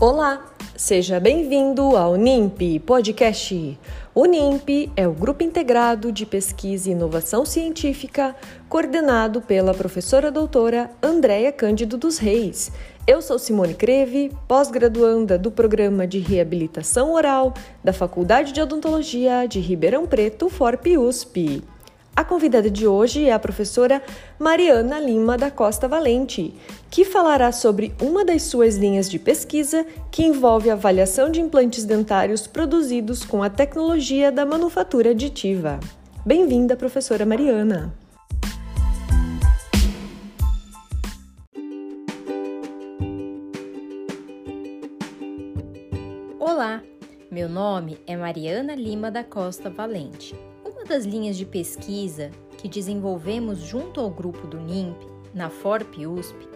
Olá, seja bem-vindo ao NIMP Podcast. O NIMP é o Grupo Integrado de Pesquisa e Inovação Científica, coordenado pela professora doutora Andréia Cândido dos Reis. Eu sou Simone Creve, pós-graduanda do Programa de Reabilitação Oral da Faculdade de Odontologia de Ribeirão Preto, FORP USP. A convidada de hoje é a professora Mariana Lima da Costa Valente, que falará sobre uma das suas linhas de pesquisa que envolve a avaliação de implantes dentários produzidos com a tecnologia da manufatura aditiva. Bem-vinda, professora Mariana! Olá, meu nome é Mariana Lima da Costa Valente das linhas de pesquisa que desenvolvemos junto ao grupo do NIMP, na FORP USP,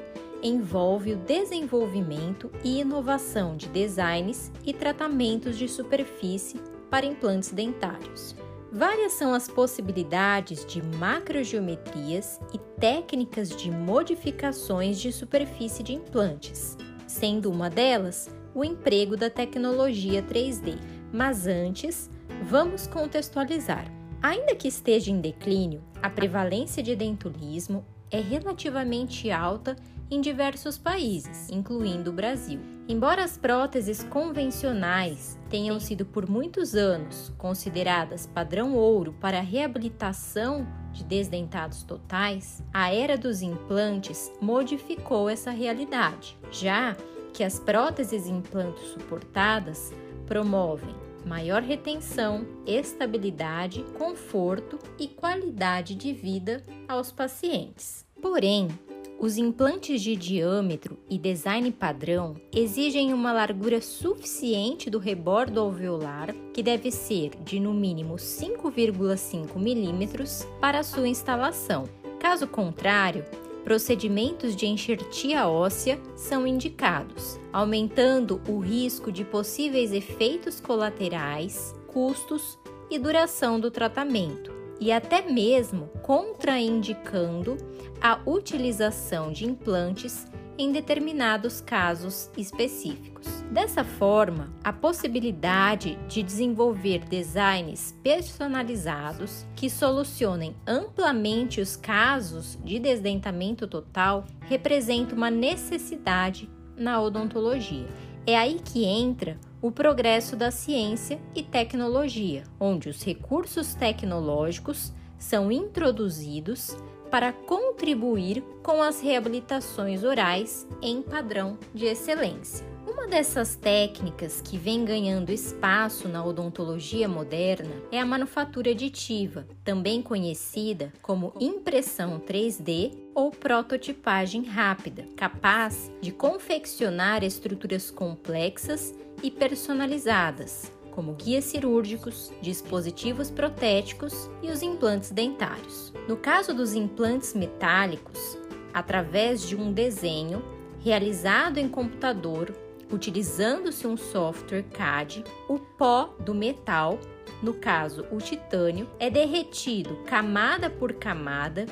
envolve o desenvolvimento e inovação de designs e tratamentos de superfície para implantes dentários. Várias são as possibilidades de macrogeometrias e técnicas de modificações de superfície de implantes, sendo uma delas o emprego da tecnologia 3D. Mas antes, vamos contextualizar. Ainda que esteja em declínio, a prevalência de dentulismo é relativamente alta em diversos países, incluindo o Brasil. Embora as próteses convencionais tenham sido por muitos anos consideradas padrão ouro para a reabilitação de desdentados totais, a era dos implantes modificou essa realidade, já que as próteses implantes suportadas promovem maior retenção, estabilidade, conforto e qualidade de vida aos pacientes. Porém, os implantes de diâmetro e design padrão exigem uma largura suficiente do rebordo alveolar, que deve ser de no mínimo 5,5 milímetros, para sua instalação. Caso contrário, procedimentos de enxertia óssea são indicados, aumentando o risco de possíveis efeitos colaterais, custos e duração do tratamento, e até mesmo contraindicando a utilização de implantes em determinados casos específicos. Dessa forma, a possibilidade de desenvolver designs personalizados que solucionem amplamente os casos de desdentamento total representa uma necessidade na odontologia. É aí que entra o progresso da ciência e tecnologia, onde os recursos tecnológicos são introduzidos para contribuir com as reabilitações orais em padrão de excelência. Uma dessas técnicas que vem ganhando espaço na odontologia moderna é a manufatura aditiva, também conhecida como impressão 3D ou prototipagem rápida, capaz de confeccionar estruturas complexas e personalizadas, como guias cirúrgicos, dispositivos protéticos e os implantes dentários. No caso dos implantes metálicos, através de um desenho realizado em computador, utilizando-se um software CAD, o pó do metal, no caso o titânio, é derretido camada por camada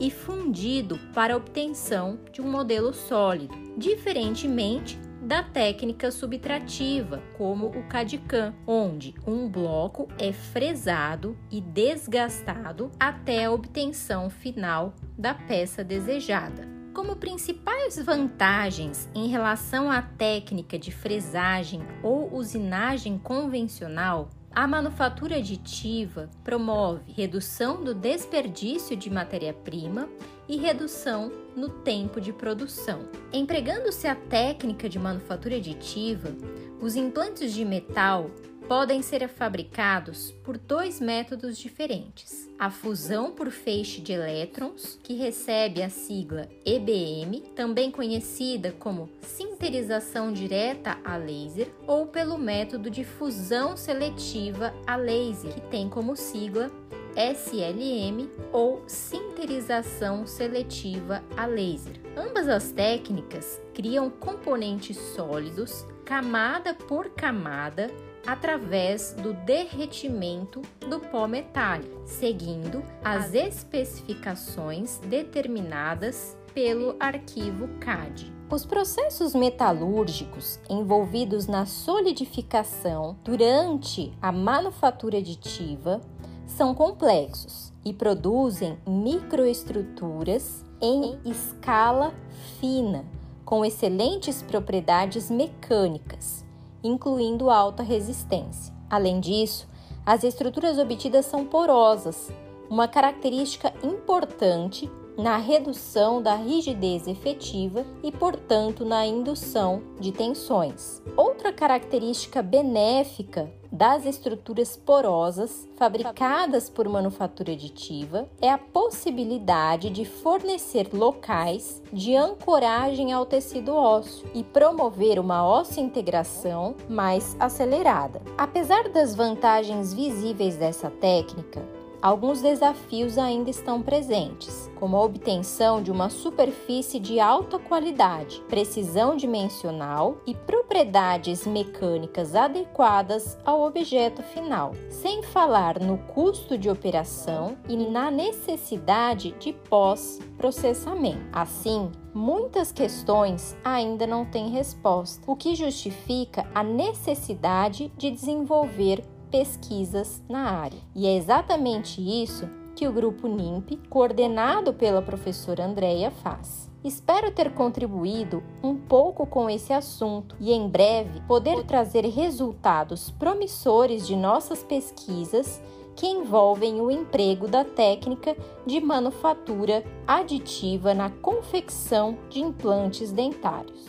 e fundido para a obtenção de um modelo sólido, diferentemente da técnica subtrativa, como o CAD-CAM, onde um bloco é fresado e desgastado até a obtenção final da peça desejada. Como principais vantagens em relação à técnica de fresagem ou usinagem convencional, a manufatura aditiva promove redução do desperdício de matéria-prima e redução no tempo de produção. Empregando-se a técnica de manufatura aditiva, os implantes de metal podem ser fabricados por dois métodos diferentes: a fusão por feixe de elétrons, que recebe a sigla EBM, também conhecida como sinterização direta a laser, ou pelo método de fusão seletiva a laser, que tem como sigla SLM ou sinterização seletiva a laser. Ambas as técnicas criam componentes sólidos, camada por camada, através do derretimento do pó metálico, seguindo as especificações determinadas pelo arquivo CAD. Os processos metalúrgicos envolvidos na solidificação durante a manufatura aditiva são complexos e produzem microestruturas em escala fina, com excelentes propriedades mecânicas, incluindo alta resistência. Além disso, as estruturas obtidas são porosas, uma característica importante na redução da rigidez efetiva e, portanto, na indução de tensões. Outra característica benéfica das estruturas porosas fabricadas por manufatura aditiva é a possibilidade de fornecer locais de ancoragem ao tecido ósseo e promover uma osso-integração mais acelerada. Apesar das vantagens visíveis dessa técnica, alguns desafios ainda estão presentes, como a obtenção de uma superfície de alta qualidade, precisão dimensional e propriedades mecânicas adequadas ao objeto final, sem falar no custo de operação e na necessidade de pós-processamento. Assim, muitas questões ainda não têm resposta, o que justifica a necessidade de desenvolver pesquisas na área. E é exatamente isso que o grupo NIMP, coordenado pela professora Andrea, faz. Espero ter contribuído um pouco com esse assunto e em breve poder trazer resultados promissores de nossas pesquisas que envolvem o emprego da técnica de manufatura aditiva na confecção de implantes dentários.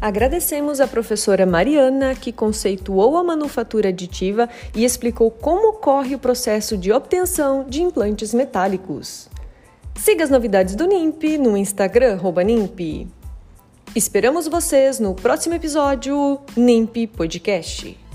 Agradecemos a professora Mariana, que conceituou a manufatura aditiva e explicou como ocorre o processo de obtenção de implantes metálicos. Siga as novidades do NIMP no Instagram NIMP. Esperamos vocês no próximo episódio NIMP Podcast.